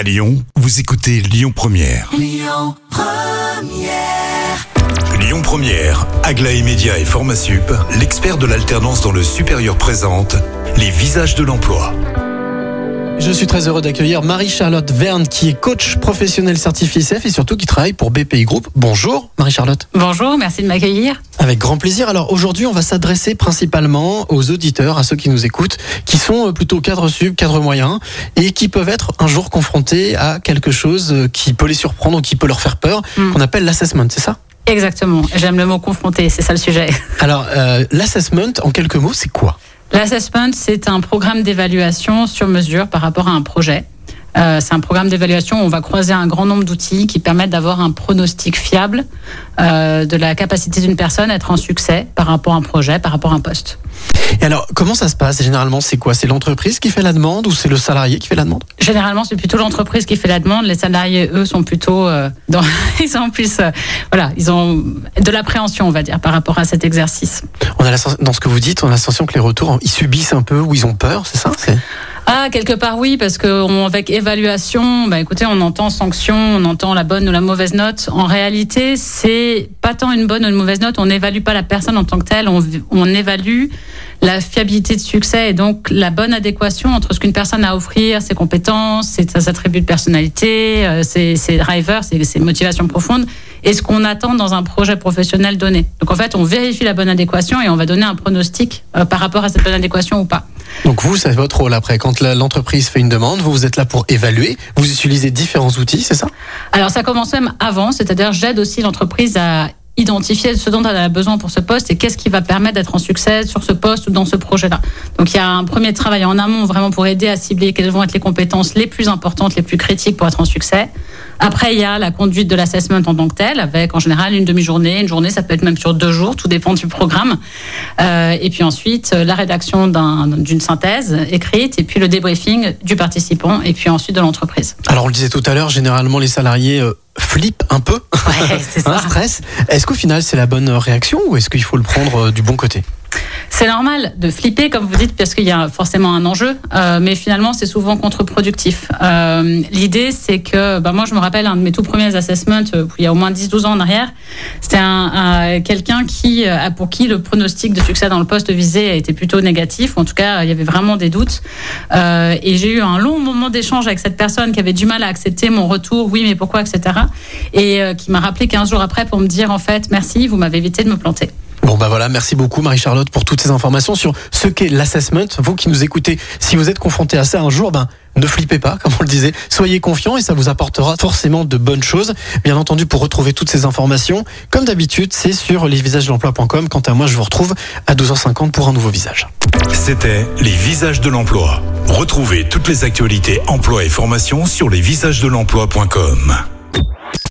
À Lyon, vous écoutez Lyon Première. Lyon Première, Aglaé Média et Formasup, l'expert de l'alternance dans le supérieur présente les visages de l'emploi. Je suis très heureux d'accueillir Marie-Charlotte Verne qui est coach professionnel certifié CF et surtout qui travaille pour BPI Group. Bonjour Marie-Charlotte. Bonjour, merci de m'accueillir. Avec grand plaisir. Alors aujourd'hui, on va s'adresser principalement aux auditeurs, à ceux qui nous écoutent, qui sont euh, plutôt cadre sub, cadre moyen et qui peuvent être un jour confrontés à quelque chose euh, qui peut les surprendre ou qui peut leur faire peur, Mm. qu'on appelle l'assessment, c'est ça? Exactement, j'aime le mot confronter, c'est ça le sujet. Alors euh, l'assessment, en quelques mots, c'est quoi? L'assessment, c'est un programme d'évaluation sur mesure par rapport à un projet. Euh, c'est un programme d'évaluation où on va croiser un grand nombre d'outils qui permettent d'avoir un pronostic fiable euh, de la capacité d'une personne à être en succès par rapport à un projet, par rapport à un poste. Et alors, comment ça se passe Généralement, c'est quoi? C'est l'entreprise qui fait la demande ou c'est le salarié qui fait la demande? Généralement, c'est plutôt l'entreprise qui fait la demande. Les salariés, eux, sont plutôt euh, dans, ils sont plus, euh, voilà, ils ont de l'appréhension, on va dire, par rapport à cet exercice. On a la dans ce que vous dites, on a sensation que les retours, ils subissent un peu ou ils ont peur, c'est ça? Ah, quelque part oui, parce que on- avec évaluation, bah écoutez, on entend sanction, on entend la bonne ou la mauvaise note. En réalité, c'est pas tant une bonne ou une mauvaise note. On n'évalue pas la personne en tant que telle, on, on évalue la fiabilité de succès et donc la bonne adéquation entre ce qu'une personne a à offrir, ses compétences, ses, attributs de personnalité, euh, ses, drivers, ses, ses motivations profondes et ce qu'on attend dans un projet professionnel donné. Donc en fait, on vérifie la bonne adéquation et on va donner un pronostic euh, par rapport à cette bonne adéquation ou pas. Donc vous, c'est votre rôle après. Quand l'entreprise fait une demande, vous, vous êtes là pour évaluer. Vous utilisez différents outils, c'est ça? Alors ça commence même avant, c'est-à-dire j'aide aussi l'entreprise à identifier ce dont elle a besoin pour ce poste et qu'est-ce qui va permettre d'être en succès sur ce poste ou dans ce projet-là. Donc il y a un premier travail en amont vraiment pour aider à cibler quelles vont être les compétences les plus importantes, les plus critiques pour être en succès. Après, il y a la conduite de l'assessment en tant que tel, avec en général une demi-journée, une journée, ça peut être même sur deux jours, tout dépend du programme. Euh, et puis ensuite, euh, la rédaction d'un- d'une synthèse écrite, et puis le débriefing du participant, et puis ensuite de l'entreprise. Alors on le disait tout à l'heure, généralement les salariés euh, flippent un peu, Ouais, un stress. Est-ce qu'au final c'est la bonne réaction ou est-ce qu'il faut le prendre euh, du bon côté? C'est normal de flipper, comme vous dites, parce qu'il y a forcément un enjeu, euh, mais finalement, c'est souvent contre-productif. Euh, L'idée, c'est que, bah, moi, je me rappelle un de mes tout premiers assessments, euh, il y a au moins 10-12 ans en arrière, c'était un, un- quelqu'un qui, pour qui le pronostic de succès dans le poste visé été plutôt négatif, ou en tout cas, il y avait vraiment des doutes. Et j'ai eu un long moment d'échange avec cette personne qui avait du mal à accepter mon retour, oui, mais pourquoi, etc. Et qui m'a rappelé 15 jours après pour me dire, en fait, merci, vous m'avez évité de me planter. Bon bah voilà, merci beaucoup Marie-Charlotte pour toutes ces informations sur ce qu'est l'assessment. Vous qui nous écoutez, si vous êtes confronté à ça un jour, ben ne flippez pas, comme on le disait, soyez confiants et ça vous apportera forcément de bonnes choses. Bien entendu, pour retrouver toutes ces informations, comme d'habitude, c'est sur lesvisagesdelemploi.com. Quant à moi, je vous retrouve à 12h50 pour un nouveau visage. C'était les visages de l'emploi. Retrouvez toutes les actualités emploi et formation sur lesvisagesdelemploi.com.